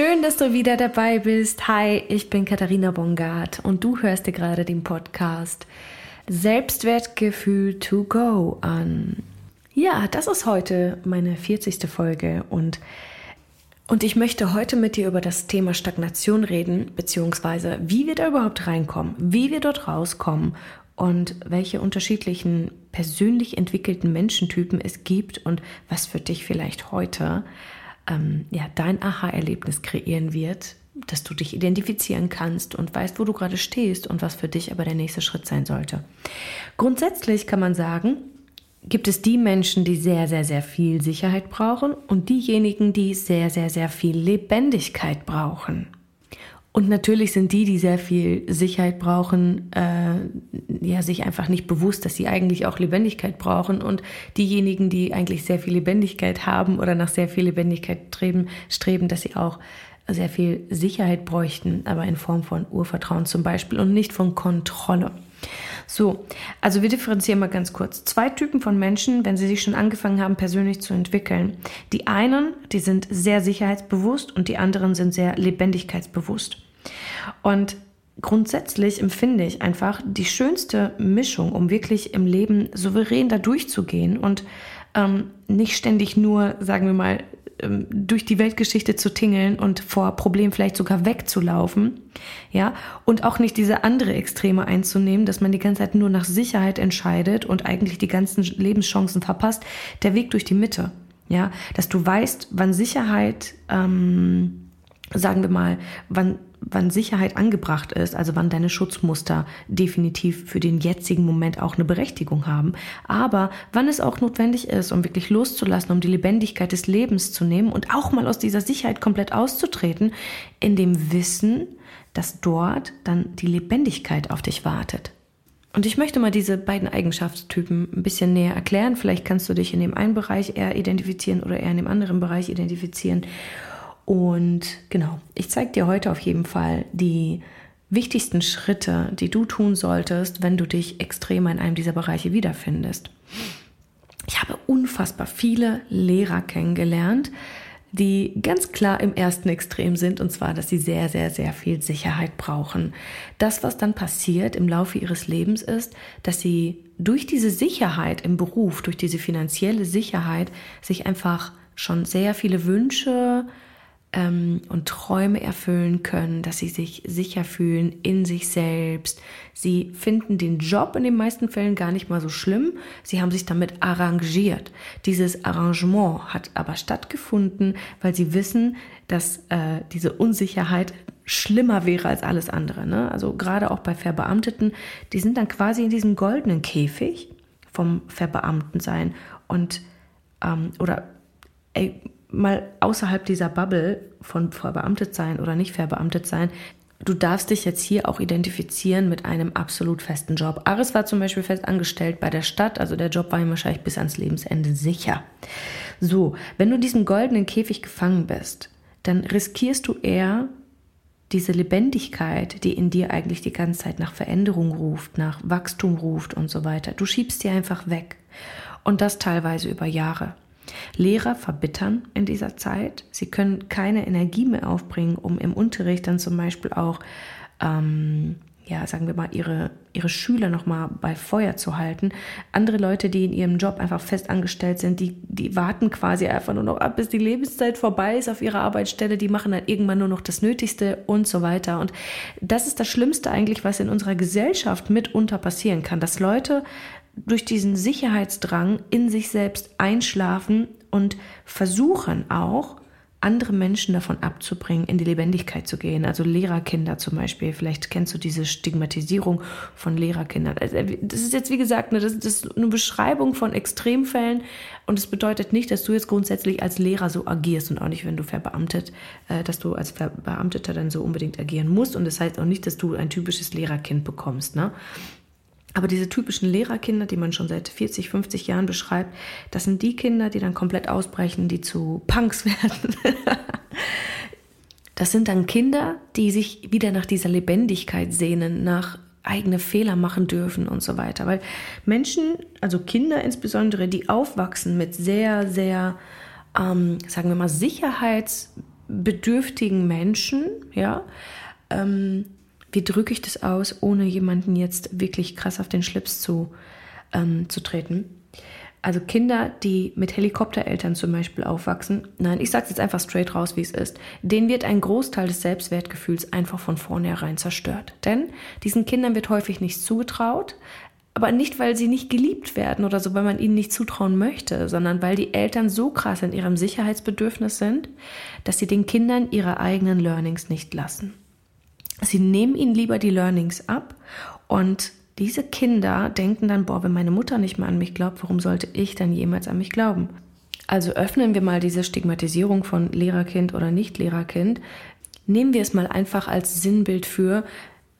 Schön, dass du wieder dabei bist. Hi, ich bin Katharina Bongard und du hörst dir gerade den Podcast Selbstwertgefühl to go an. Ja, das ist heute meine 40. Folge und und ich möchte heute mit dir über das Thema Stagnation reden, beziehungsweise wie wir da überhaupt reinkommen, wie wir dort rauskommen und welche unterschiedlichen persönlich entwickelten Menschentypen es gibt und was für dich vielleicht heute ähm, ja, dein Aha-Erlebnis kreieren wird, dass du dich identifizieren kannst und weißt, wo du gerade stehst und was für dich aber der nächste Schritt sein sollte. Grundsätzlich kann man sagen, gibt es die Menschen, die sehr, sehr, sehr viel Sicherheit brauchen und diejenigen, die sehr, sehr, sehr viel Lebendigkeit brauchen. Und natürlich sind die, die sehr viel Sicherheit brauchen, äh, ja, sich einfach nicht bewusst, dass sie eigentlich auch Lebendigkeit brauchen. Und diejenigen, die eigentlich sehr viel Lebendigkeit haben oder nach sehr viel Lebendigkeit streben, streben, dass sie auch sehr viel Sicherheit bräuchten, aber in Form von Urvertrauen zum Beispiel und nicht von Kontrolle. So, also wir differenzieren mal ganz kurz. Zwei Typen von Menschen, wenn sie sich schon angefangen haben, persönlich zu entwickeln. Die einen, die sind sehr sicherheitsbewusst und die anderen sind sehr lebendigkeitsbewusst. Und grundsätzlich empfinde ich einfach die schönste Mischung, um wirklich im Leben souverän da durchzugehen und ähm, nicht ständig nur, sagen wir mal, ähm, durch die Weltgeschichte zu tingeln und vor Problemen vielleicht sogar wegzulaufen, ja, und auch nicht diese andere Extreme einzunehmen, dass man die ganze Zeit nur nach Sicherheit entscheidet und eigentlich die ganzen Lebenschancen verpasst. Der Weg durch die Mitte, ja, dass du weißt, wann Sicherheit, ähm, sagen wir mal, wann wann Sicherheit angebracht ist, also wann deine Schutzmuster definitiv für den jetzigen Moment auch eine Berechtigung haben, aber wann es auch notwendig ist, um wirklich loszulassen, um die Lebendigkeit des Lebens zu nehmen und auch mal aus dieser Sicherheit komplett auszutreten, in dem Wissen, dass dort dann die Lebendigkeit auf dich wartet. Und ich möchte mal diese beiden Eigenschaftstypen ein bisschen näher erklären. Vielleicht kannst du dich in dem einen Bereich eher identifizieren oder eher in dem anderen Bereich identifizieren. Und genau, ich zeige dir heute auf jeden Fall die wichtigsten Schritte, die du tun solltest, wenn du dich extrem in einem dieser Bereiche wiederfindest. Ich habe unfassbar viele Lehrer kennengelernt, die ganz klar im ersten Extrem sind, und zwar, dass sie sehr, sehr, sehr viel Sicherheit brauchen. Das, was dann passiert im Laufe ihres Lebens ist, dass sie durch diese Sicherheit im Beruf, durch diese finanzielle Sicherheit, sich einfach schon sehr viele Wünsche, ähm, und Träume erfüllen können, dass sie sich sicher fühlen in sich selbst. Sie finden den Job in den meisten Fällen gar nicht mal so schlimm. Sie haben sich damit arrangiert. Dieses Arrangement hat aber stattgefunden, weil sie wissen, dass äh, diese Unsicherheit schlimmer wäre als alles andere. Ne? Also gerade auch bei Verbeamteten, die sind dann quasi in diesem goldenen Käfig vom Verbeamtensein und ähm, oder ey, mal außerhalb dieser Bubble von verbeamtet sein oder nicht verbeamtet sein, du darfst dich jetzt hier auch identifizieren mit einem absolut festen Job. Aris war zum Beispiel fest angestellt bei der Stadt, also der Job war ihm wahrscheinlich bis ans Lebensende sicher. So, wenn du diesen goldenen Käfig gefangen bist, dann riskierst du eher diese Lebendigkeit, die in dir eigentlich die ganze Zeit nach Veränderung ruft, nach Wachstum ruft und so weiter. Du schiebst sie einfach weg. Und das teilweise über Jahre. Lehrer verbittern in dieser Zeit. Sie können keine Energie mehr aufbringen, um im Unterricht dann zum Beispiel auch, ähm, ja, sagen wir mal, ihre, ihre Schüler nochmal bei Feuer zu halten. Andere Leute, die in ihrem Job einfach fest angestellt sind, die, die warten quasi einfach nur noch ab, bis die Lebenszeit vorbei ist auf ihrer Arbeitsstelle. Die machen dann irgendwann nur noch das Nötigste und so weiter. Und das ist das Schlimmste eigentlich, was in unserer Gesellschaft mitunter passieren kann, dass Leute durch diesen Sicherheitsdrang in sich selbst einschlafen und versuchen auch, andere Menschen davon abzubringen, in die Lebendigkeit zu gehen. Also Lehrerkinder zum Beispiel. Vielleicht kennst du diese Stigmatisierung von Lehrerkindern. Also, das ist jetzt, wie gesagt, das ist eine Beschreibung von Extremfällen und es bedeutet nicht, dass du jetzt grundsätzlich als Lehrer so agierst und auch nicht, wenn du verbeamtet, äh, dass du als Verbeamteter dann so unbedingt agieren musst. Und das heißt auch nicht, dass du ein typisches Lehrerkind bekommst. Ne? Aber diese typischen Lehrerkinder, die man schon seit 40, 50 Jahren beschreibt, das sind die Kinder, die dann komplett ausbrechen, die zu Punks werden. das sind dann Kinder, die sich wieder nach dieser Lebendigkeit sehnen, nach eigene Fehler machen dürfen und so weiter. Weil Menschen, also Kinder insbesondere, die aufwachsen mit sehr, sehr, ähm, sagen wir mal, Sicherheits- bedürftigen Menschen, ja, ähm, wie drücke ich das aus, ohne jemanden jetzt wirklich krass auf den Schlips zu, ähm, zu treten? Also Kinder, die mit Helikoptereltern zum Beispiel aufwachsen, nein, ich sage es jetzt einfach straight raus, wie es ist, denen wird ein Großteil des Selbstwertgefühls einfach von vornherein zerstört. Denn diesen Kindern wird häufig nichts zugetraut, aber nicht, weil sie nicht geliebt werden oder so, weil man ihnen nicht zutrauen möchte, sondern weil die Eltern so krass in ihrem Sicherheitsbedürfnis sind, dass sie den Kindern ihre eigenen Learnings nicht lassen. Sie nehmen ihnen lieber die Learnings ab und diese Kinder denken dann, boah, wenn meine Mutter nicht mehr an mich glaubt, warum sollte ich dann jemals an mich glauben? Also öffnen wir mal diese Stigmatisierung von Lehrerkind oder Nicht-Lehrerkind. Nehmen wir es mal einfach als Sinnbild für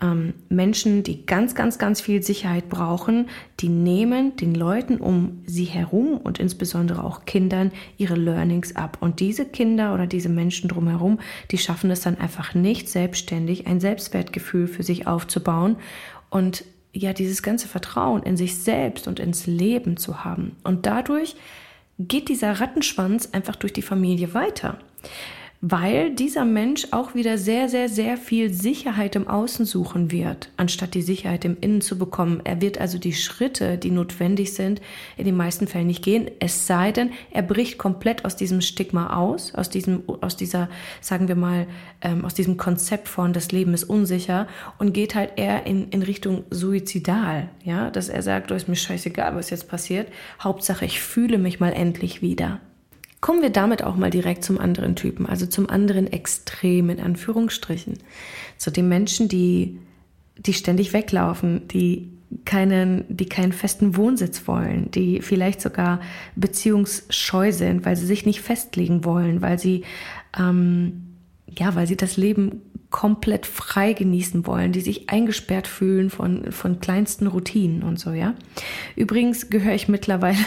ähm, Menschen, die ganz, ganz, ganz viel Sicherheit brauchen, die nehmen den Leuten um sie herum und insbesondere auch Kindern ihre Learnings ab. Und diese Kinder oder diese Menschen drumherum, die schaffen es dann einfach nicht selbstständig ein Selbstwertgefühl für sich aufzubauen und ja dieses ganze Vertrauen in sich selbst und ins Leben zu haben. Und dadurch geht dieser Rattenschwanz einfach durch die Familie weiter weil dieser Mensch auch wieder sehr, sehr, sehr viel Sicherheit im Außen suchen wird, anstatt die Sicherheit im Innen zu bekommen. Er wird also die Schritte, die notwendig sind, in den meisten Fällen nicht gehen, es sei denn, er bricht komplett aus diesem Stigma aus, aus diesem, aus dieser, sagen wir mal, ähm, aus diesem Konzept von das Leben ist unsicher und geht halt eher in, in Richtung suizidal, ja, dass er sagt, oh, ist mir scheißegal, was jetzt passiert, Hauptsache ich fühle mich mal endlich wieder. Kommen wir damit auch mal direkt zum anderen Typen, also zum anderen Extrem in Anführungsstrichen. Zu den Menschen, die, die ständig weglaufen, die keinen, die keinen festen Wohnsitz wollen, die vielleicht sogar beziehungsscheu sind, weil sie sich nicht festlegen wollen, weil sie, ähm, ja, weil sie das Leben komplett frei genießen wollen, die sich eingesperrt fühlen von, von kleinsten Routinen und so, ja. Übrigens gehöre ich mittlerweile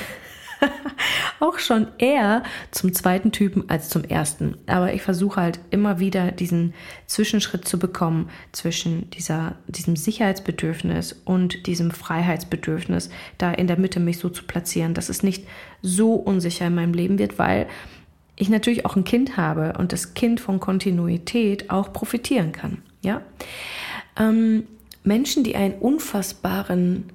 auch schon eher zum zweiten Typen als zum ersten. Aber ich versuche halt immer wieder diesen Zwischenschritt zu bekommen zwischen dieser, diesem Sicherheitsbedürfnis und diesem Freiheitsbedürfnis, da in der Mitte mich so zu platzieren, dass es nicht so unsicher in meinem Leben wird, weil ich natürlich auch ein Kind habe und das Kind von Kontinuität auch profitieren kann. Ja? Ähm, Menschen, die einen unfassbaren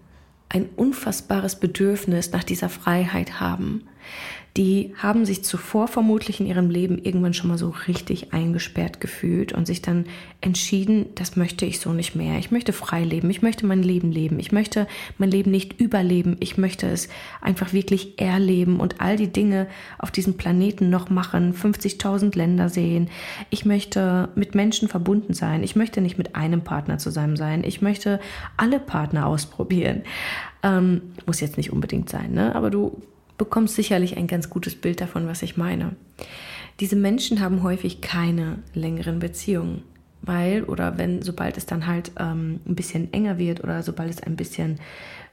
ein unfassbares Bedürfnis nach dieser Freiheit haben die haben sich zuvor vermutlich in ihrem Leben irgendwann schon mal so richtig eingesperrt gefühlt und sich dann entschieden, das möchte ich so nicht mehr. Ich möchte frei leben, ich möchte mein Leben leben, ich möchte mein Leben nicht überleben, ich möchte es einfach wirklich erleben und all die Dinge auf diesem Planeten noch machen, 50.000 Länder sehen. Ich möchte mit Menschen verbunden sein, ich möchte nicht mit einem Partner zusammen sein, ich möchte alle Partner ausprobieren. Ähm, muss jetzt nicht unbedingt sein, ne? aber du bekommst sicherlich ein ganz gutes Bild davon, was ich meine. Diese Menschen haben häufig keine längeren Beziehungen, weil oder wenn, sobald es dann halt ähm, ein bisschen enger wird oder sobald es ein bisschen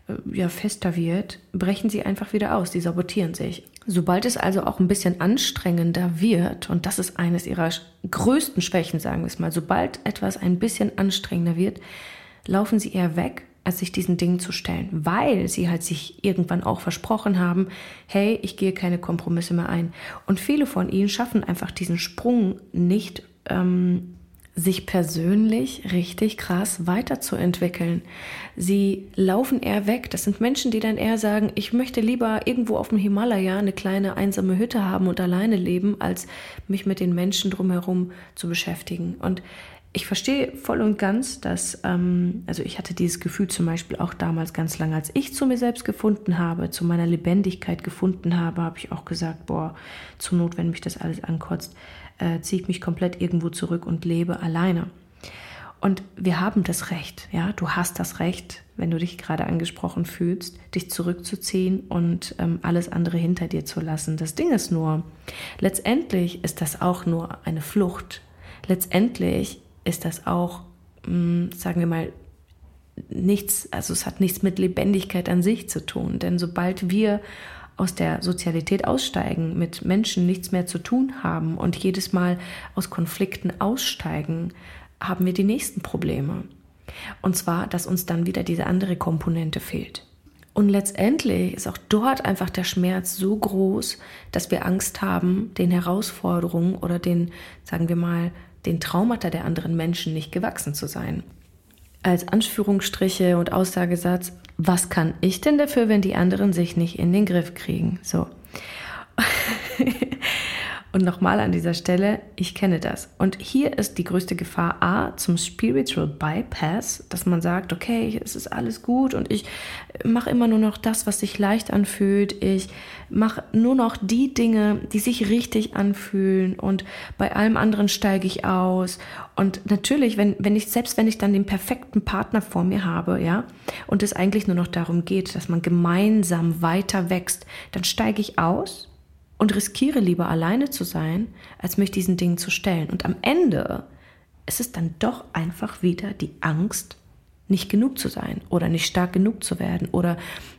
äh, ja, fester wird, brechen sie einfach wieder aus, die sabotieren sich. Sobald es also auch ein bisschen anstrengender wird, und das ist eines ihrer größten Schwächen, sagen wir es mal, sobald etwas ein bisschen anstrengender wird, laufen sie eher weg als sich diesen Dingen zu stellen, weil sie halt sich irgendwann auch versprochen haben, hey, ich gehe keine Kompromisse mehr ein. Und viele von ihnen schaffen einfach diesen Sprung nicht, ähm, sich persönlich richtig krass weiterzuentwickeln. Sie laufen eher weg. Das sind Menschen, die dann eher sagen, ich möchte lieber irgendwo auf dem Himalaya eine kleine einsame Hütte haben und alleine leben, als mich mit den Menschen drumherum zu beschäftigen. Und ich verstehe voll und ganz, dass, ähm, also ich hatte dieses Gefühl zum Beispiel auch damals ganz lange, als ich zu mir selbst gefunden habe, zu meiner Lebendigkeit gefunden habe, habe ich auch gesagt, boah, zur Not, wenn mich das alles ankotzt, äh, ziehe ich mich komplett irgendwo zurück und lebe alleine. Und wir haben das Recht, ja, du hast das Recht, wenn du dich gerade angesprochen fühlst, dich zurückzuziehen und ähm, alles andere hinter dir zu lassen. Das Ding ist nur, letztendlich ist das auch nur eine Flucht. Letztendlich ist das auch, hm, sagen wir mal, nichts, also es hat nichts mit Lebendigkeit an sich zu tun. Denn sobald wir aus der Sozialität aussteigen, mit Menschen nichts mehr zu tun haben und jedes Mal aus Konflikten aussteigen, haben wir die nächsten Probleme. Und zwar, dass uns dann wieder diese andere Komponente fehlt. Und letztendlich ist auch dort einfach der Schmerz so groß, dass wir Angst haben, den Herausforderungen oder den, sagen wir mal, den Traumata der anderen Menschen nicht gewachsen zu sein. Als Anführungsstriche und Aussagesatz, was kann ich denn dafür, wenn die anderen sich nicht in den Griff kriegen? So. Und nochmal an dieser Stelle, ich kenne das. Und hier ist die größte Gefahr A zum Spiritual Bypass, dass man sagt, okay, es ist alles gut und ich mache immer nur noch das, was sich leicht anfühlt. Ich mache nur noch die Dinge, die sich richtig anfühlen und bei allem anderen steige ich aus. Und natürlich, wenn, wenn ich, selbst wenn ich dann den perfekten Partner vor mir habe, ja, und es eigentlich nur noch darum geht, dass man gemeinsam weiter wächst, dann steige ich aus und riskiere lieber alleine zu sein, als mich diesen Dingen zu stellen. Und am Ende ist es dann doch einfach wieder die Angst, nicht genug zu sein oder nicht stark genug zu werden oder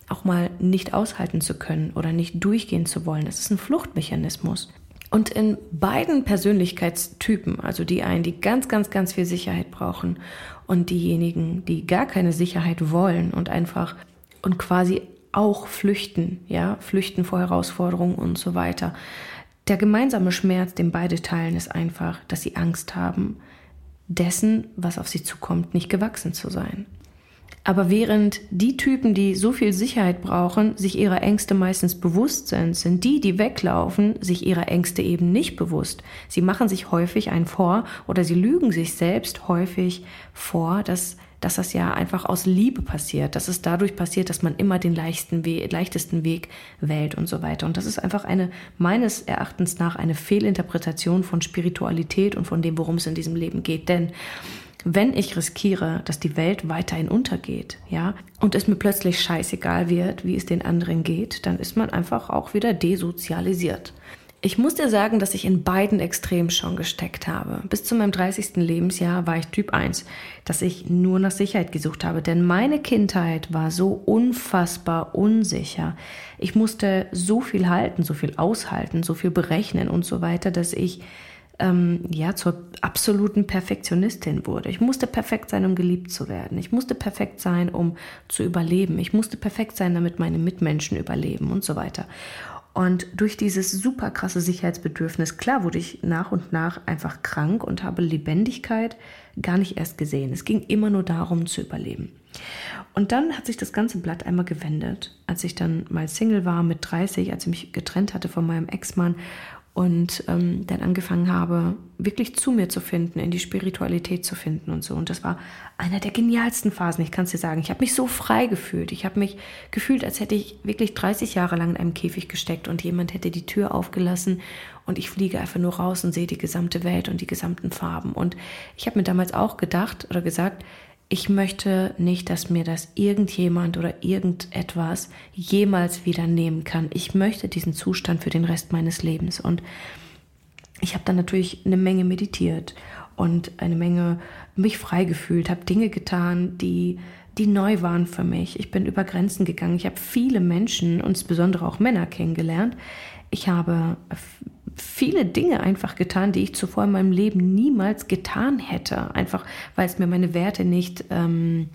auch mal nicht aushalten zu können oder nicht durchgehen zu wollen. Das ist ein Fluchtmechanismus. Und in beiden Persönlichkeitstypen, also die einen, die ganz, ganz, ganz viel Sicherheit brauchen und diejenigen, die gar keine Sicherheit wollen und einfach und quasi auch flüchten, ja, flüchten vor Herausforderungen und so weiter. Der gemeinsame Schmerz, den beide teilen, ist einfach, dass sie Angst haben, dessen, was auf sie zukommt, nicht gewachsen zu sein. Aber während die Typen, die so viel Sicherheit brauchen, sich ihrer Ängste meistens bewusst sind, sind die, die weglaufen, sich ihrer Ängste eben nicht bewusst. Sie machen sich häufig einen vor oder sie lügen sich selbst häufig vor, dass dass das ja einfach aus Liebe passiert, dass es dadurch passiert, dass man immer den leichten We leichtesten Weg wählt und so weiter. Und das ist einfach eine, meines Erachtens nach, eine Fehlinterpretation von Spiritualität und von dem, worum es in diesem Leben geht. Denn wenn ich riskiere, dass die Welt weiterhin untergeht, ja, und es mir plötzlich scheißegal wird, wie es den anderen geht, dann ist man einfach auch wieder desozialisiert. Ich muss dir sagen, dass ich in beiden Extremen schon gesteckt habe. Bis zu meinem 30. Lebensjahr war ich Typ 1, dass ich nur nach Sicherheit gesucht habe, denn meine Kindheit war so unfassbar unsicher. Ich musste so viel halten, so viel aushalten, so viel berechnen und so weiter, dass ich ähm, ja zur absoluten Perfektionistin wurde. Ich musste perfekt sein, um geliebt zu werden. Ich musste perfekt sein, um zu überleben. Ich musste perfekt sein, damit meine Mitmenschen überleben und so weiter. Und durch dieses super krasse Sicherheitsbedürfnis, klar wurde ich nach und nach einfach krank und habe Lebendigkeit gar nicht erst gesehen. Es ging immer nur darum zu überleben. Und dann hat sich das ganze Blatt einmal gewendet, als ich dann mal Single war mit 30, als ich mich getrennt hatte von meinem Ex-Mann und ähm, dann angefangen habe, wirklich zu mir zu finden, in die Spiritualität zu finden und so. Und das war einer der genialsten Phasen, ich kann es dir sagen. Ich habe mich so frei gefühlt. Ich habe mich gefühlt, als hätte ich wirklich 30 Jahre lang in einem Käfig gesteckt und jemand hätte die Tür aufgelassen und ich fliege einfach nur raus und sehe die gesamte Welt und die gesamten Farben. Und ich habe mir damals auch gedacht oder gesagt, ich möchte nicht, dass mir das irgendjemand oder irgendetwas jemals wieder nehmen kann. Ich möchte diesen Zustand für den Rest meines Lebens. Und ich habe dann natürlich eine Menge meditiert und eine Menge mich frei gefühlt, habe Dinge getan, die, die neu waren für mich. Ich bin über Grenzen gegangen. Ich habe viele Menschen, insbesondere auch Männer kennengelernt. Ich habe viele Dinge einfach getan, die ich zuvor in meinem Leben niemals getan hätte. Einfach weil es mir meine Werte nicht, ähm,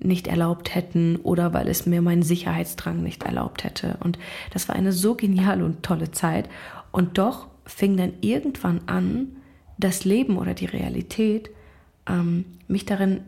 nicht erlaubt hätten oder weil es mir meinen Sicherheitsdrang nicht erlaubt hätte. Und das war eine so geniale und tolle Zeit. Und doch fing dann irgendwann an, das Leben oder die Realität ähm, mich darin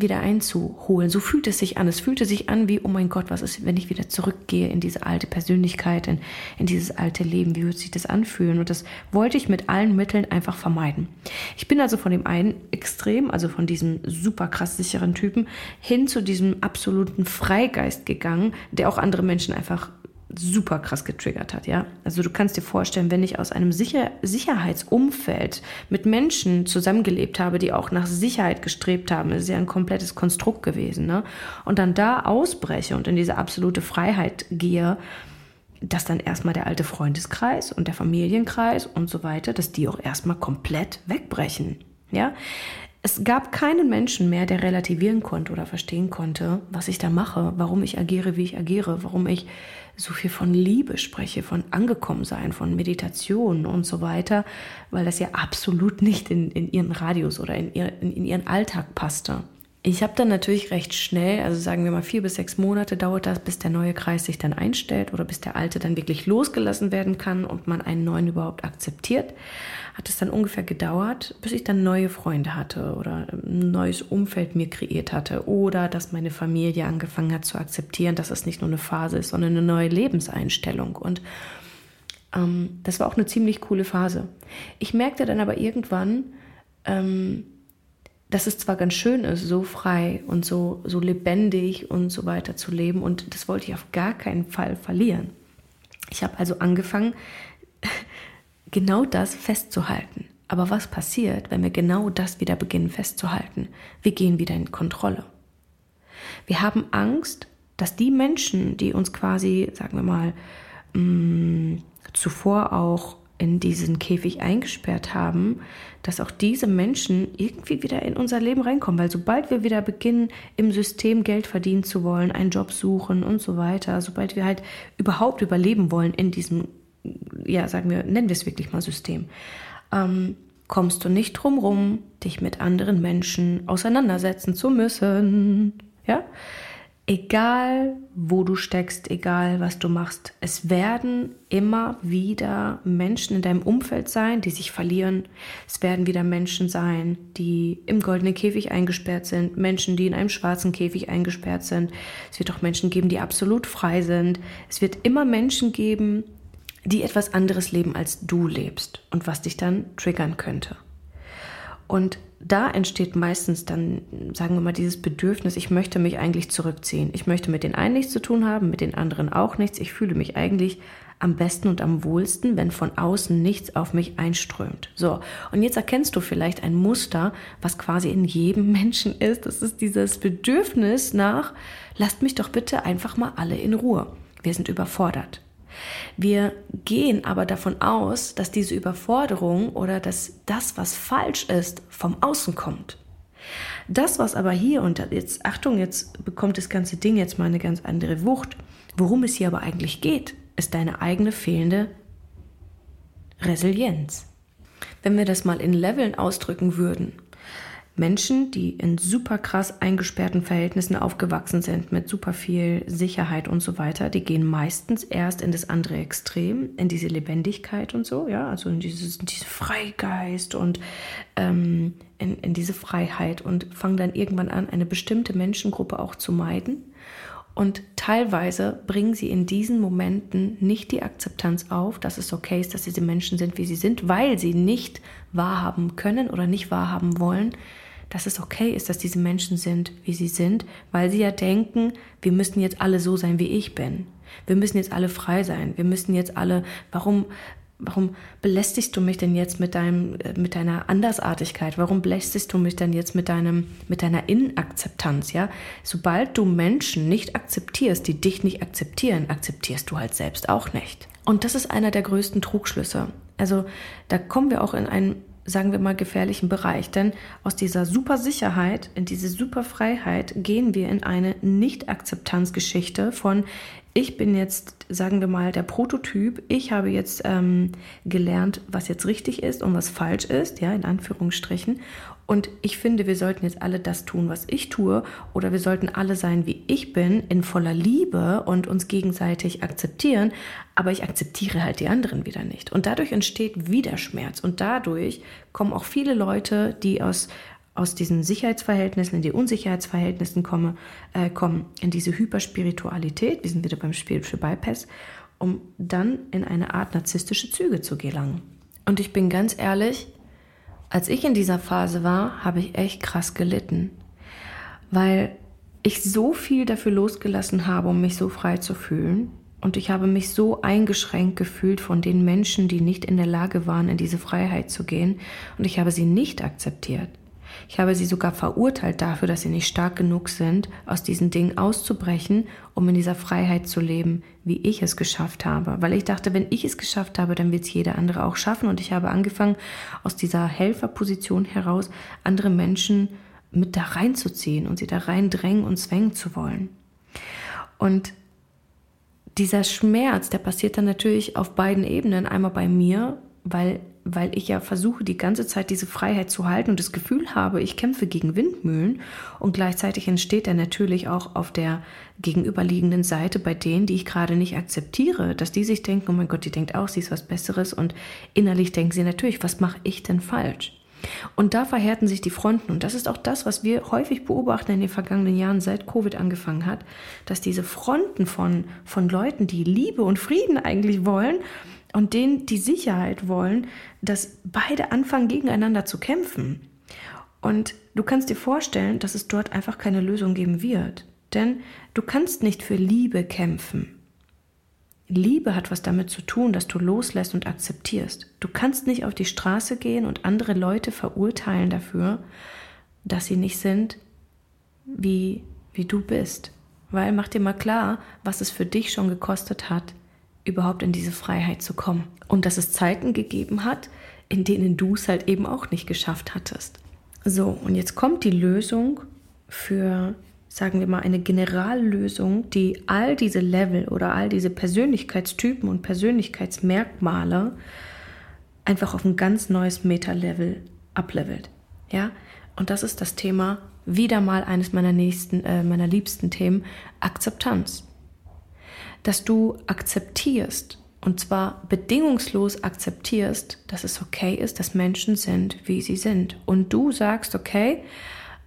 wieder einzuholen. So fühlt es sich an. Es fühlte sich an wie, oh mein Gott, was ist, wenn ich wieder zurückgehe in diese alte Persönlichkeit, in, in dieses alte Leben? Wie wird sich das anfühlen? Und das wollte ich mit allen Mitteln einfach vermeiden. Ich bin also von dem einen Extrem, also von diesem super krass sicheren Typen, hin zu diesem absoluten Freigeist gegangen, der auch andere Menschen einfach super krass getriggert hat, ja. Also du kannst dir vorstellen, wenn ich aus einem Sicher Sicherheitsumfeld mit Menschen zusammengelebt habe, die auch nach Sicherheit gestrebt haben, ist ja ein komplettes Konstrukt gewesen, ne? Und dann da ausbreche und in diese absolute Freiheit gehe, dass dann erstmal der alte Freundeskreis und der Familienkreis und so weiter, dass die auch erstmal komplett wegbrechen, ja. Es gab keinen Menschen mehr, der relativieren konnte oder verstehen konnte, was ich da mache, warum ich agiere, wie ich agiere, warum ich so viel von Liebe spreche, von Angekommensein, von Meditation und so weiter, weil das ja absolut nicht in, in ihren Radius oder in, ihr, in, in ihren Alltag passte. Ich habe dann natürlich recht schnell, also sagen wir mal vier bis sechs Monate dauert das, bis der neue Kreis sich dann einstellt oder bis der alte dann wirklich losgelassen werden kann und man einen neuen überhaupt akzeptiert. Hat es dann ungefähr gedauert, bis ich dann neue Freunde hatte oder ein neues Umfeld mir kreiert hatte oder dass meine Familie angefangen hat zu akzeptieren, dass es nicht nur eine Phase ist, sondern eine neue Lebenseinstellung. Und ähm, das war auch eine ziemlich coole Phase. Ich merkte dann aber irgendwann, ähm, dass es zwar ganz schön ist, so frei und so, so lebendig und so weiter zu leben und das wollte ich auf gar keinen Fall verlieren. Ich habe also angefangen, genau das festzuhalten. Aber was passiert, wenn wir genau das wieder beginnen festzuhalten? Wir gehen wieder in Kontrolle. Wir haben Angst, dass die Menschen, die uns quasi, sagen wir mal, mh, mm, zuvor auch in diesen Käfig eingesperrt haben, dass auch diese Menschen irgendwie wieder in unser Leben reinkommen. Weil sobald wir wieder beginnen, im System Geld verdienen zu wollen, einen Job suchen und so weiter, sobald wir halt überhaupt überleben wollen in diesem, ja, sagen wir, nennen wir es wirklich mal System, ähm, kommst du nicht drum rum, dich mit anderen Menschen auseinandersetzen zu müssen. Ja? Egal wo du steckst, egal was du machst, es werden immer wieder Menschen in deinem Umfeld sein, die sich verlieren. Es werden wieder Menschen sein, die im goldenen Käfig eingesperrt sind, Menschen, die in einem schwarzen Käfig eingesperrt sind. Es wird auch Menschen geben, die absolut frei sind. Es wird immer Menschen geben, die etwas anderes leben, als du lebst und was dich dann triggern könnte. Und da entsteht meistens dann, sagen wir mal, dieses Bedürfnis, ich möchte mich eigentlich zurückziehen. Ich möchte mit den einen nichts zu tun haben, mit den anderen auch nichts. Ich fühle mich eigentlich am besten und am wohlsten, wenn von außen nichts auf mich einströmt. So, und jetzt erkennst du vielleicht ein Muster, was quasi in jedem Menschen ist. Das ist dieses Bedürfnis nach, lasst mich doch bitte einfach mal alle in Ruhe. Wir sind überfordert. Wir gehen aber davon aus, dass diese Überforderung oder dass das, was falsch ist, vom Außen kommt. Das, was aber hier und jetzt, Achtung, jetzt bekommt das ganze Ding jetzt mal eine ganz andere Wucht. Worum es hier aber eigentlich geht, ist deine eigene fehlende Resilienz. Wenn wir das mal in Leveln ausdrücken würden, Menschen, die in super krass eingesperrten Verhältnissen aufgewachsen sind, mit super viel Sicherheit und so weiter, die gehen meistens erst in das andere Extrem, in diese Lebendigkeit und so, ja, also in dieses, in diese Freigeist und ähm, in, in diese Freiheit und fangen dann irgendwann an, eine bestimmte Menschengruppe auch zu meiden. Und teilweise bringen sie in diesen Momenten nicht die Akzeptanz auf, dass es okay ist, dass diese Menschen sind, wie sie sind, weil sie nicht wahrhaben können oder nicht wahrhaben wollen, dass es okay ist, dass diese Menschen sind, wie sie sind, weil sie ja denken, wir müssen jetzt alle so sein, wie ich bin. Wir müssen jetzt alle frei sein. Wir müssen jetzt alle, warum, warum belästigst du mich denn jetzt mit deinem, äh, mit deiner Andersartigkeit? Warum belästigst du mich denn jetzt mit deinem, mit deiner Inakzeptanz, ja? Sobald du Menschen nicht akzeptierst, die dich nicht akzeptieren, akzeptierst du halt selbst auch nicht. Und das ist einer der größten Trugschlüsse. Also, da kommen wir auch in einen sagen wir mal, gefährlichen Bereich. Denn aus dieser super Sicherheit, in diese super Freiheit gehen wir in eine Nicht-Akzeptanz-Geschichte von ich bin jetzt, sagen wir mal, der Prototyp. Ich habe jetzt ähm, gelernt, was jetzt richtig ist und was falsch ist, ja, in Anführungsstrichen. Und ich finde, wir sollten jetzt alle das tun, was ich tue, oder wir sollten alle sein, wie ich bin, in voller Liebe und uns gegenseitig akzeptieren. Aber ich akzeptiere halt die anderen wieder nicht. Und dadurch entsteht Widerschmerz. Und dadurch kommen auch viele Leute, die aus aus diesen Sicherheitsverhältnissen in die Unsicherheitsverhältnissen komme, äh, kommen, in diese Hyperspiritualität, wir sind wieder beim Spiritual Bypass, um dann in eine Art narzisstische Züge zu gelangen. Und ich bin ganz ehrlich, als ich in dieser Phase war, habe ich echt krass gelitten, weil ich so viel dafür losgelassen habe, um mich so frei zu fühlen. Und ich habe mich so eingeschränkt gefühlt von den Menschen, die nicht in der Lage waren, in diese Freiheit zu gehen. Und ich habe sie nicht akzeptiert. Ich habe sie sogar verurteilt dafür, dass sie nicht stark genug sind, aus diesen Dingen auszubrechen, um in dieser Freiheit zu leben, wie ich es geschafft habe. Weil ich dachte, wenn ich es geschafft habe, dann wird es jeder andere auch schaffen. Und ich habe angefangen, aus dieser Helferposition heraus andere Menschen mit da reinzuziehen und sie da rein drängen und zwängen zu wollen. Und dieser Schmerz, der passiert dann natürlich auf beiden Ebenen. Einmal bei mir, weil, weil ich ja versuche, die ganze Zeit diese Freiheit zu halten und das Gefühl habe, ich kämpfe gegen Windmühlen und gleichzeitig entsteht er natürlich auch auf der gegenüberliegenden Seite bei denen, die ich gerade nicht akzeptiere, dass die sich denken, oh mein Gott, die denkt auch, sie ist was Besseres und innerlich denken sie natürlich, was mache ich denn falsch? Und da verhärten sich die Fronten. Und das ist auch das, was wir häufig beobachten in den vergangenen Jahren, seit Covid angefangen hat, dass diese Fronten von, von Leuten, die Liebe und Frieden eigentlich wollen und denen die Sicherheit wollen, dass beide anfangen, gegeneinander zu kämpfen. Und du kannst dir vorstellen, dass es dort einfach keine Lösung geben wird. Denn du kannst nicht für Liebe kämpfen. Liebe hat was damit zu tun, dass du loslässt und akzeptierst. Du kannst nicht auf die Straße gehen und andere Leute verurteilen dafür, dass sie nicht sind, wie, wie du bist. Weil mach dir mal klar, was es für dich schon gekostet hat, überhaupt in diese Freiheit zu kommen. Und dass es Zeiten gegeben hat, in denen du es halt eben auch nicht geschafft hattest. So, und jetzt kommt die Lösung für sagen wir mal, eine Generallösung, die all diese Level oder all diese Persönlichkeitstypen und Persönlichkeitsmerkmale einfach auf ein ganz neues Meta-Level ablevelt. Ja, und das ist das Thema, wieder mal eines meiner nächsten, äh, meiner liebsten Themen, Akzeptanz. Dass du akzeptierst, und zwar bedingungslos akzeptierst, dass es okay ist, dass Menschen sind, wie sie sind. Und du sagst, okay,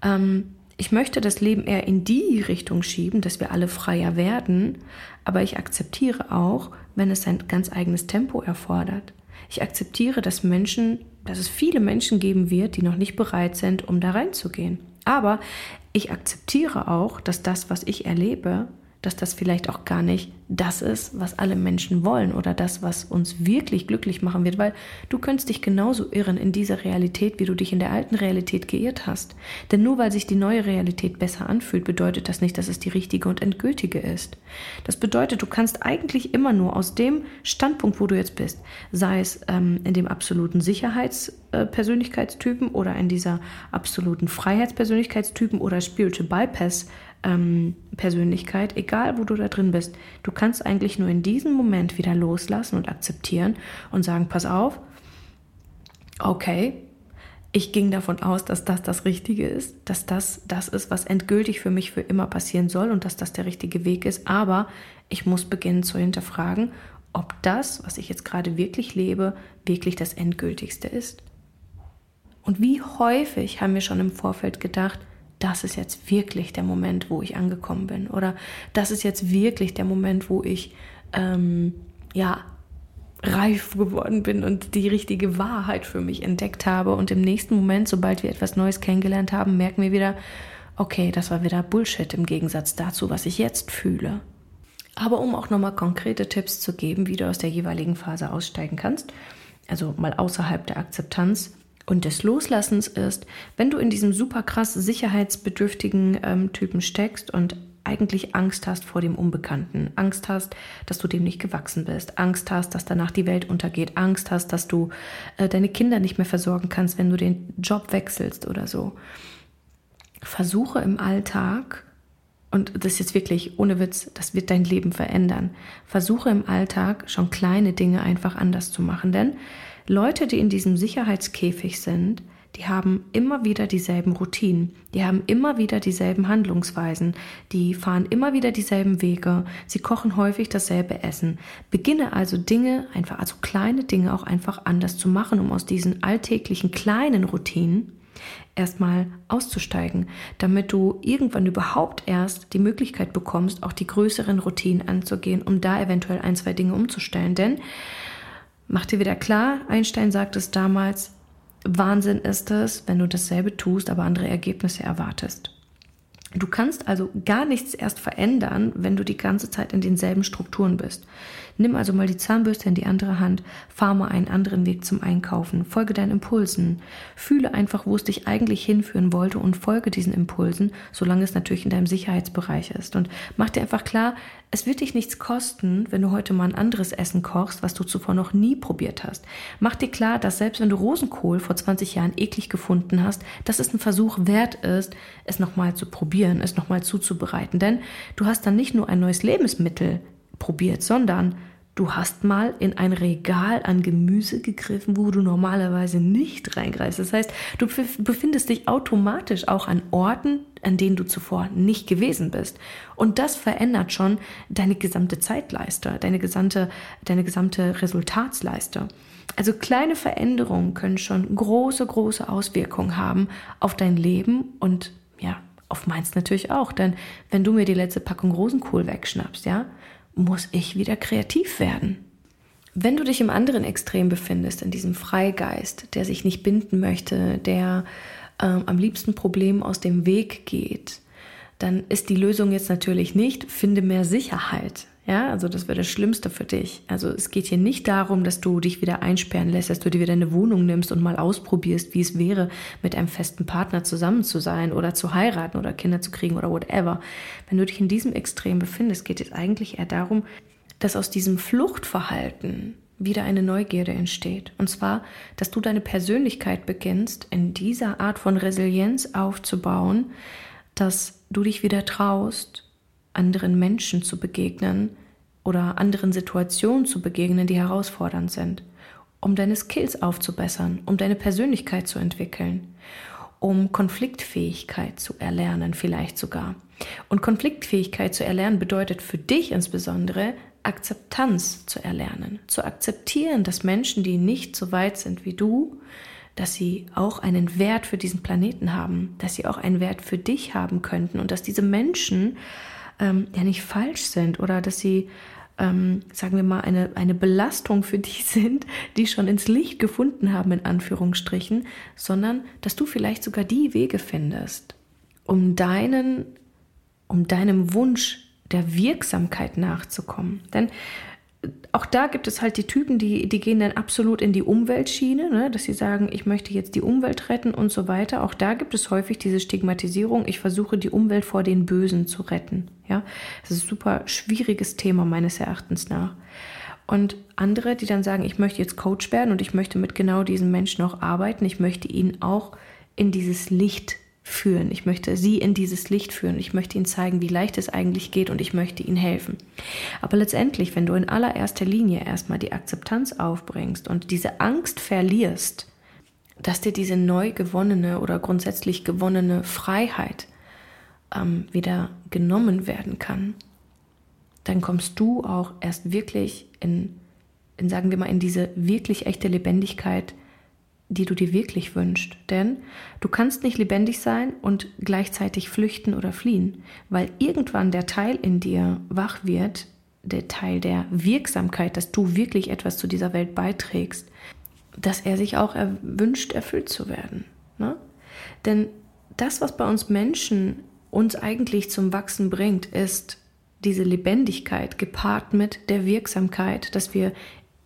ähm, ich möchte das Leben eher in die Richtung schieben, dass wir alle freier werden, aber ich akzeptiere auch, wenn es ein ganz eigenes Tempo erfordert. Ich akzeptiere, dass Menschen, dass es viele Menschen geben wird, die noch nicht bereit sind, um da reinzugehen. Aber ich akzeptiere auch, dass das, was ich erlebe, dass das vielleicht auch gar nicht das ist, was alle Menschen wollen oder das, was uns wirklich glücklich machen wird, weil du könntest dich genauso irren in dieser Realität, wie du dich in der alten Realität geirrt hast. Denn nur weil sich die neue Realität besser anfühlt, bedeutet das nicht, dass es die richtige und endgültige ist. Das bedeutet, du kannst eigentlich immer nur aus dem Standpunkt, wo du jetzt bist, sei es ähm, in dem absoluten Sicherheitspersönlichkeitstypen äh, oder in dieser absoluten Freiheitspersönlichkeitstypen oder Spiritual Bypass ähm, Persönlichkeit, egal wo du da drin bist, du kannst eigentlich nur in diesem Moment wieder loslassen und akzeptieren und sagen, pass auf, okay, ich ging davon aus, dass das das Richtige ist, dass das das ist, was endgültig für mich für immer passieren soll und dass das der richtige Weg ist. Aber ich muss beginnen zu hinterfragen, ob das, was ich jetzt gerade wirklich lebe, wirklich das Endgültigste ist. Und wie häufig haben wir schon im Vorfeld gedacht, das ist jetzt wirklich der Moment, wo ich angekommen bin. Oder das ist jetzt wirklich der Moment, wo ich ähm, ja reif geworden bin und die richtige Wahrheit für mich entdeckt habe. Und im nächsten Moment, sobald wir etwas Neues kennengelernt haben, merken wir wieder, okay, das war wieder Bullshit im Gegensatz dazu, was ich jetzt fühle. Aber um auch nochmal konkrete Tipps zu geben, wie du aus der jeweiligen Phase aussteigen kannst, also mal außerhalb der Akzeptanz, und des Loslassens ist, wenn du in diesem super krass sicherheitsbedürftigen ähm, Typen steckst und eigentlich Angst hast vor dem Unbekannten, Angst hast, dass du dem nicht gewachsen bist, Angst hast, dass danach die Welt untergeht, Angst hast, dass du äh, deine Kinder nicht mehr versorgen kannst, wenn du den Job wechselst oder so. Versuche im Alltag, und das ist jetzt wirklich ohne Witz, das wird dein Leben verändern, versuche im Alltag schon kleine Dinge einfach anders zu machen, denn Leute, die in diesem Sicherheitskäfig sind, die haben immer wieder dieselben Routinen, die haben immer wieder dieselben Handlungsweisen, die fahren immer wieder dieselben Wege, sie kochen häufig dasselbe Essen. Beginne also Dinge, einfach also kleine Dinge auch einfach anders zu machen, um aus diesen alltäglichen kleinen Routinen erstmal auszusteigen, damit du irgendwann überhaupt erst die Möglichkeit bekommst, auch die größeren Routinen anzugehen, um da eventuell ein, zwei Dinge umzustellen. Denn Mach dir wieder klar, Einstein sagt es damals, Wahnsinn ist es, wenn du dasselbe tust, aber andere Ergebnisse erwartest. Du kannst also gar nichts erst verändern, wenn du die ganze Zeit in denselben Strukturen bist. Nimm also mal die Zahnbürste in die andere Hand, fahr mal einen anderen Weg zum Einkaufen, folge deinen Impulsen, fühle einfach, wo es dich eigentlich hinführen wollte und folge diesen Impulsen, solange es natürlich in deinem Sicherheitsbereich ist. Und mach dir einfach klar, es wird dich nichts kosten, wenn du heute mal ein anderes Essen kochst, was du zuvor noch nie probiert hast. Mach dir klar, dass selbst wenn du Rosenkohl vor 20 Jahren eklig gefunden hast, dass es ein Versuch wert ist, es nochmal zu probieren, es nochmal zuzubereiten. Denn du hast dann nicht nur ein neues Lebensmittel probiert, sondern Du hast mal in ein Regal an Gemüse gegriffen, wo du normalerweise nicht reingreifst. Das heißt, du befindest dich automatisch auch an Orten, an denen du zuvor nicht gewesen bist. Und das verändert schon deine gesamte Zeitleiste, deine gesamte, deine gesamte Resultatsleiste. Also kleine Veränderungen können schon große, große Auswirkungen haben auf dein Leben und ja, auf meins natürlich auch. Denn wenn du mir die letzte Packung Rosenkohl wegschnappst, ja, muss ich wieder kreativ werden. Wenn du dich im anderen Extrem befindest, in diesem Freigeist, der sich nicht binden möchte, der ähm, am liebsten Problemen aus dem Weg geht, dann ist die Lösung jetzt natürlich nicht, finde mehr Sicherheit. Ja, also das wäre das Schlimmste für dich. Also es geht hier nicht darum, dass du dich wieder einsperren lässt, dass du dir wieder eine Wohnung nimmst und mal ausprobierst, wie es wäre, mit einem festen Partner zusammen zu sein oder zu heiraten oder Kinder zu kriegen oder whatever. Wenn du dich in diesem Extrem befindest, geht es eigentlich eher darum, dass aus diesem Fluchtverhalten wieder eine Neugierde entsteht. Und zwar, dass du deine Persönlichkeit beginnst, in dieser Art von Resilienz aufzubauen, dass du dich wieder traust, anderen Menschen zu begegnen oder anderen Situationen zu begegnen, die herausfordernd sind, um deine Skills aufzubessern, um deine Persönlichkeit zu entwickeln, um Konfliktfähigkeit zu erlernen, vielleicht sogar. Und Konfliktfähigkeit zu erlernen bedeutet für dich insbesondere Akzeptanz zu erlernen, zu akzeptieren, dass Menschen, die nicht so weit sind wie du, dass sie auch einen Wert für diesen Planeten haben, dass sie auch einen Wert für dich haben könnten und dass diese Menschen ähm, ja nicht falsch sind oder dass sie, ähm, sagen wir mal, eine, eine Belastung für dich sind, die schon ins Licht gefunden haben, in Anführungsstrichen, sondern dass du vielleicht sogar die Wege findest, um deinen, um deinem Wunsch der Wirksamkeit nachzukommen. Denn auch da gibt es halt die Typen, die, die gehen dann absolut in die Umweltschiene, ne? dass sie sagen, ich möchte jetzt die Umwelt retten und so weiter. Auch da gibt es häufig diese Stigmatisierung, ich versuche die Umwelt vor den Bösen zu retten. Ja, das ist ein super schwieriges Thema meines Erachtens nach. Und andere, die dann sagen, ich möchte jetzt Coach werden und ich möchte mit genau diesen Menschen auch arbeiten, ich möchte ihnen auch in dieses Licht führen. Ich möchte sie in dieses Licht führen. Ich möchte ihnen zeigen, wie leicht es eigentlich geht und ich möchte ihnen helfen. Aber letztendlich, wenn du in allererster Linie erstmal die Akzeptanz aufbringst und diese Angst verlierst, dass dir diese neu gewonnene oder grundsätzlich gewonnene Freiheit ähm, wieder genommen werden kann, dann kommst du auch erst wirklich in, in, sagen wir mal, in diese wirklich echte Lebendigkeit, die du dir wirklich wünschst. Denn du kannst nicht lebendig sein und gleichzeitig flüchten oder fliehen, weil irgendwann der Teil in dir wach wird, der Teil der Wirksamkeit, dass du wirklich etwas zu dieser Welt beiträgst, dass er sich auch wünscht, erfüllt zu werden. Ne? Denn das, was bei uns Menschen uns eigentlich zum Wachsen bringt, ist diese Lebendigkeit gepaart mit der Wirksamkeit, dass wir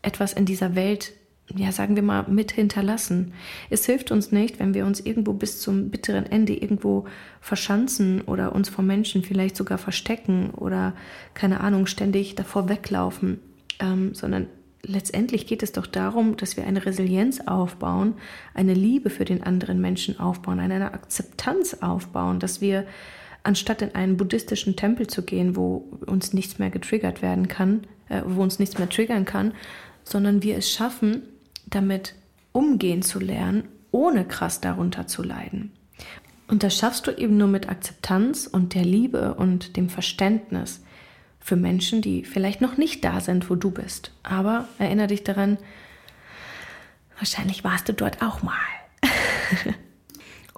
etwas in dieser Welt ja, sagen wir mal, mit hinterlassen. Es hilft uns nicht, wenn wir uns irgendwo bis zum bitteren Ende irgendwo verschanzen oder uns vor Menschen vielleicht sogar verstecken oder, keine Ahnung, ständig davor weglaufen, ähm, sondern letztendlich geht es doch darum, dass wir eine Resilienz aufbauen, eine Liebe für den anderen Menschen aufbauen, eine Akzeptanz aufbauen, dass wir anstatt in einen buddhistischen Tempel zu gehen, wo uns nichts mehr getriggert werden kann, äh, wo uns nichts mehr triggern kann, sondern wir es schaffen, damit umgehen zu lernen, ohne krass darunter zu leiden. Und das schaffst du eben nur mit Akzeptanz und der Liebe und dem Verständnis für Menschen, die vielleicht noch nicht da sind, wo du bist. Aber erinnere dich daran, wahrscheinlich warst du dort auch mal.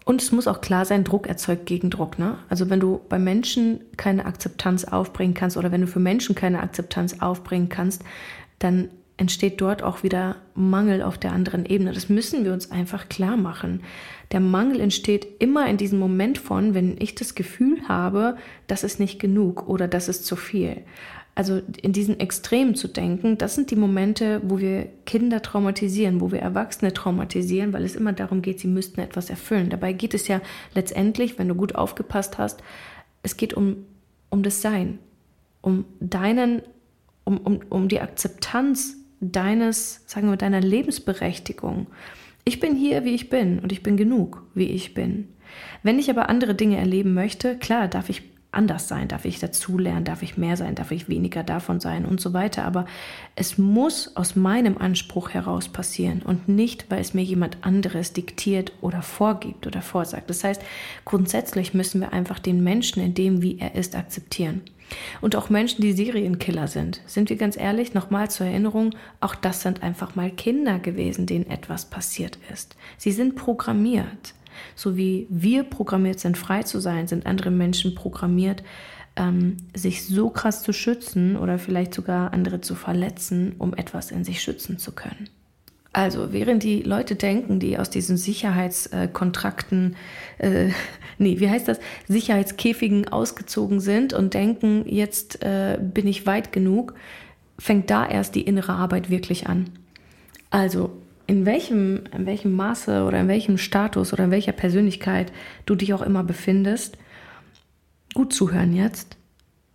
und es muss auch klar sein, Druck erzeugt Gegendruck. Ne? Also wenn du bei Menschen keine Akzeptanz aufbringen kannst oder wenn du für Menschen keine Akzeptanz aufbringen kannst, dann entsteht dort auch wieder Mangel auf der anderen Ebene. Das müssen wir uns einfach klar machen. Der Mangel entsteht immer in diesem Moment von, wenn ich das Gefühl habe, das ist nicht genug oder das ist zu viel. Also in diesen Extremen zu denken, das sind die Momente, wo wir Kinder traumatisieren, wo wir Erwachsene traumatisieren, weil es immer darum geht, sie müssten etwas erfüllen. Dabei geht es ja letztendlich, wenn du gut aufgepasst hast, es geht um, um das Sein, um deinen, um, um, um die Akzeptanz deines, sagen wir, deiner Lebensberechtigung. Ich bin hier, wie ich bin und ich bin genug, wie ich bin. Wenn ich aber andere Dinge erleben möchte, klar, darf ich anders sein? Darf ich dazulernen? Darf ich mehr sein? Darf ich weniger davon sein? Und so weiter. Aber es muss aus meinem Anspruch heraus passieren und nicht, weil es mir jemand anderes diktiert oder vorgibt oder vorsagt. Das heißt, grundsätzlich müssen wir einfach den Menschen in dem, wie er ist, akzeptieren. Und auch Menschen, die Serienkiller sind. Sind wir ganz ehrlich, nochmal zur Erinnerung, auch das sind einfach mal Kinder gewesen, denen etwas passiert ist. Sie sind programmiert. So wie wir programmiert sind, frei zu sein, sind andere Menschen programmiert, ähm, sich so krass zu schützen oder vielleicht sogar andere zu verletzen, um etwas in sich schützen zu können. Also, während die Leute denken, die aus diesen Sicherheitskontrakten, äh, nee, wie heißt das, Sicherheitskäfigen ausgezogen sind und denken, jetzt äh, bin ich weit genug, fängt da erst die innere Arbeit wirklich an. Also, in welchem, in welchem Maße oder in welchem Status oder in welcher Persönlichkeit du dich auch immer befindest, gut zuhören jetzt.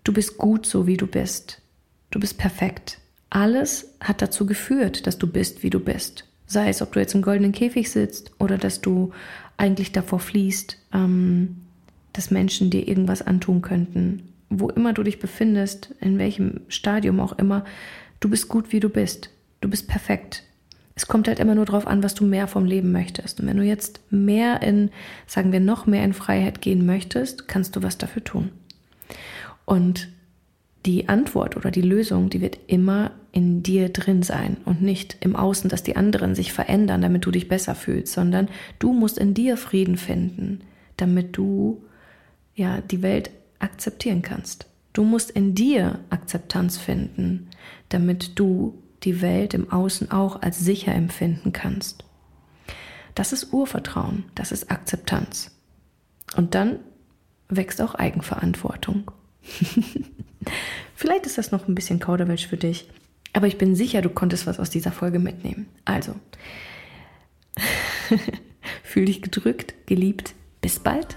Du bist gut so, wie du bist. Du bist perfekt. Alles hat dazu geführt, dass du bist, wie du bist. Sei es, ob du jetzt im goldenen Käfig sitzt oder dass du eigentlich davor fließt, ähm, dass Menschen dir irgendwas antun könnten. Wo immer du dich befindest, in welchem Stadium auch immer, du bist gut, wie du bist. Du bist perfekt. Es kommt halt immer nur darauf an, was du mehr vom Leben möchtest. Und wenn du jetzt mehr in, sagen wir, noch mehr in Freiheit gehen möchtest, kannst du was dafür tun. Und die Antwort oder die Lösung, die wird immer in dir drin sein und nicht im Außen, dass die anderen sich verändern, damit du dich besser fühlst, sondern du musst in dir Frieden finden, damit du ja die Welt akzeptieren kannst. Du musst in dir Akzeptanz finden, damit du die Welt im Außen auch als sicher empfinden kannst. Das ist Urvertrauen, das ist Akzeptanz. Und dann wächst auch Eigenverantwortung. Vielleicht ist das noch ein bisschen Kauderwelsch für dich, aber ich bin sicher, du konntest was aus dieser Folge mitnehmen. Also, fühl dich gedrückt, geliebt. Bis bald.